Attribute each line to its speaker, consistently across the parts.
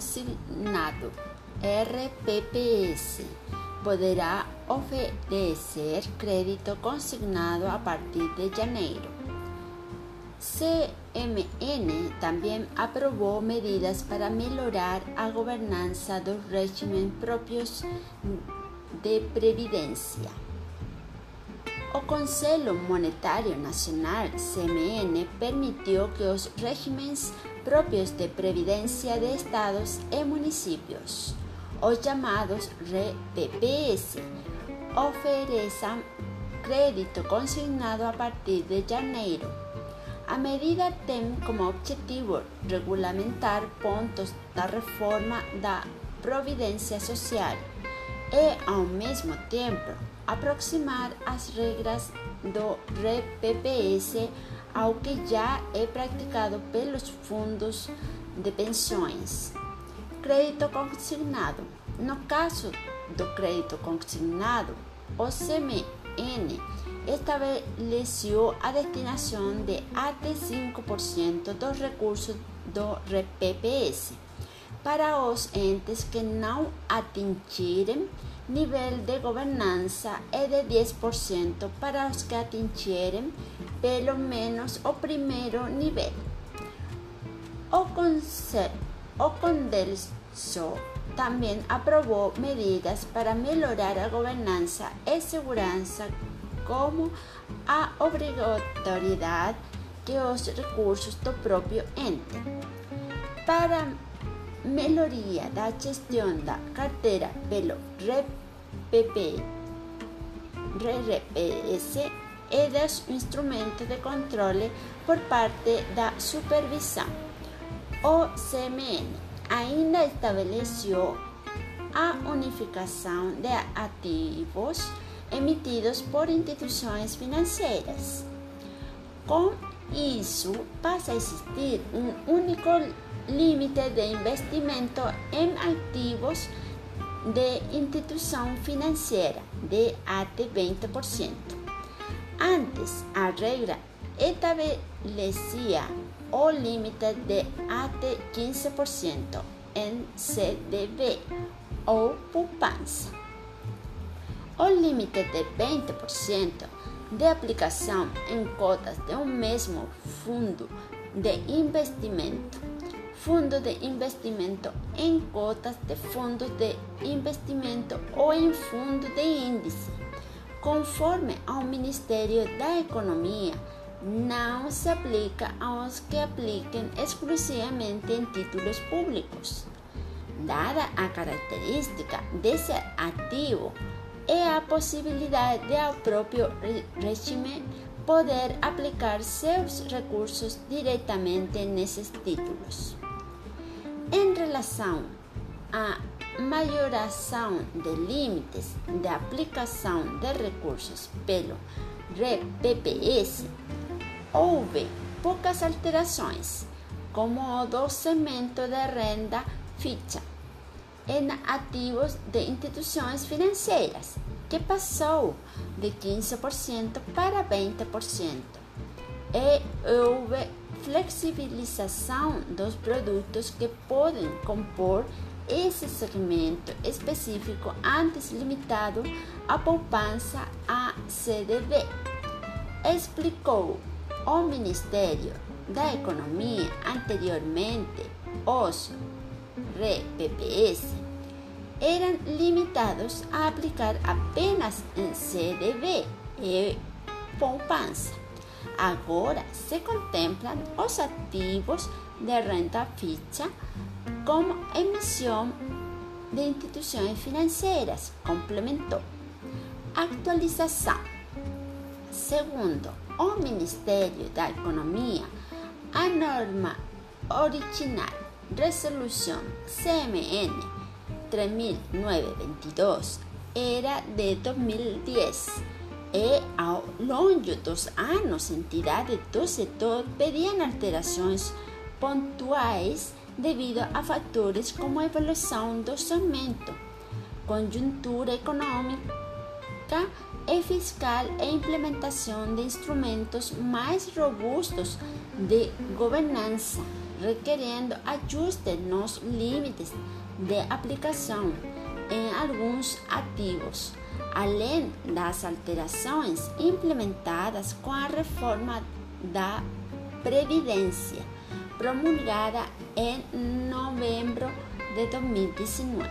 Speaker 1: consignado, RPPS, poderá oferecer crédito consignado a partir de janeiro. CMN também aprovou medidas para melhorar a governança dos regimes próprios de previdência. O Conselho Monetário Nacional, CMN, permitiu que os regimes próprios de previdência de estados e municípios, os chamados RPPS, ofereçam crédito consignado a partir de janeiro. A medida tem como objetivo regulamentar pontos da reforma da Previdência Social e, ao mesmo tempo, aproximar as regras do RPPS ao que já é praticado pelos fundos de pensões. Crédito consignado. No caso do crédito consignado, o CMN estabeleceu a destinação de até 5% dos recursos do RPPS para os entes que não atingirem nível de governança é de 10% para os que atingirem pelo menos o primeiro nível. O, também aprovou medidas para melhorar a governança e segurança, como a obrigatoriedade que os recursos do próprio ente. Para melhoria da gestão da carteira pelo RPP, RRPS e dos instrumentos de controle por parte da supervisão. O CMN ainda estabeleceu a unificação de ativos emitidos por instituições financeiras. Com isso, passa a existir um único limite de investimento em ativos de instituição financeira de até 20%. Antes, a regra estabelecia o limite de até 15% em CDB ou poupança. O limite de 20% de aplicação em cotas de um mesmo fundo de investimento fundo de investimento em cotas de fundos de investimento ou em fundo de índice. Conforme ao Ministério da Economia, não se aplica aos que apliquem exclusivamente em títulos públicos. Dada a característica desse ativo, é a possibilidade de ao próprio regime poder aplicar seus recursos diretamente nesses títulos. Em relação à majoração de limites de aplicação de recursos pelo RPPS, houve poucas alterações, como o documento de renda ficha em ativos de instituições financeiras, que passou de 15% para 20%, e houve flexibilização dos produtos que podem compor esse segmento específico antes limitado à poupança a CDB. Explicou o Ministério da Economia anteriormente, os RPPS eram limitados a aplicar apenas em CDB e poupança. Agora se contemplam os ativos de renda fixa como emissão de instituições financeiras, complementou. Actualização. Segundo o Ministério da Economia, a norma original, resolução CMN 3922, era de 2010 e ao longo dos anos entidades do setor pediam alterações pontuais devido a fatores como a evolução do orçamento, conjuntura econômica e fiscal e implementação de instrumentos mais robustos de governança requeriendo ajustes en los límites de aplicación en algunos activos, além das alterações implementadas com a reforma da Previdência, promulgada em novembro de 2019.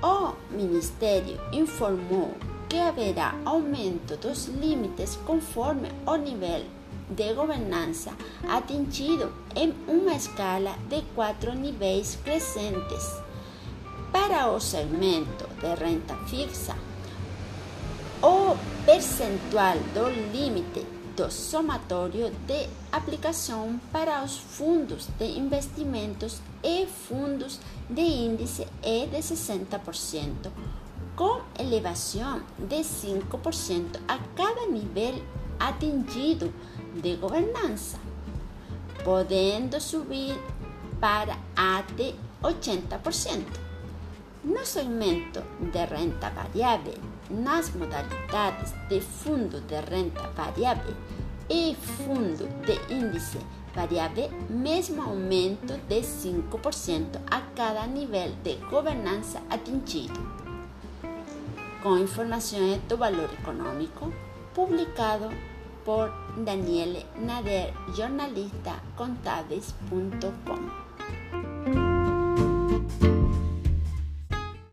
Speaker 1: O Ministério informou que haverá aumento dos limites conforme o nível de governança atingido em uma escala de quatro níveis crescentes. Para o segmento de renta fixa, o percentual do limite do de aplicação para os fundos de investimentos e fundos de índice é de 60%, com elevação de 5% a cada nível atingido de governança, podendo subir para até 80%. No segmento de renta variável, nas modalidades de fundo de renta variável e fundo de índice variável, mesmo aumento de 5% a cada nível de governança atingido. Com informações do valor econômico, publicado por Daniele Nader, jornalista contábeis.com.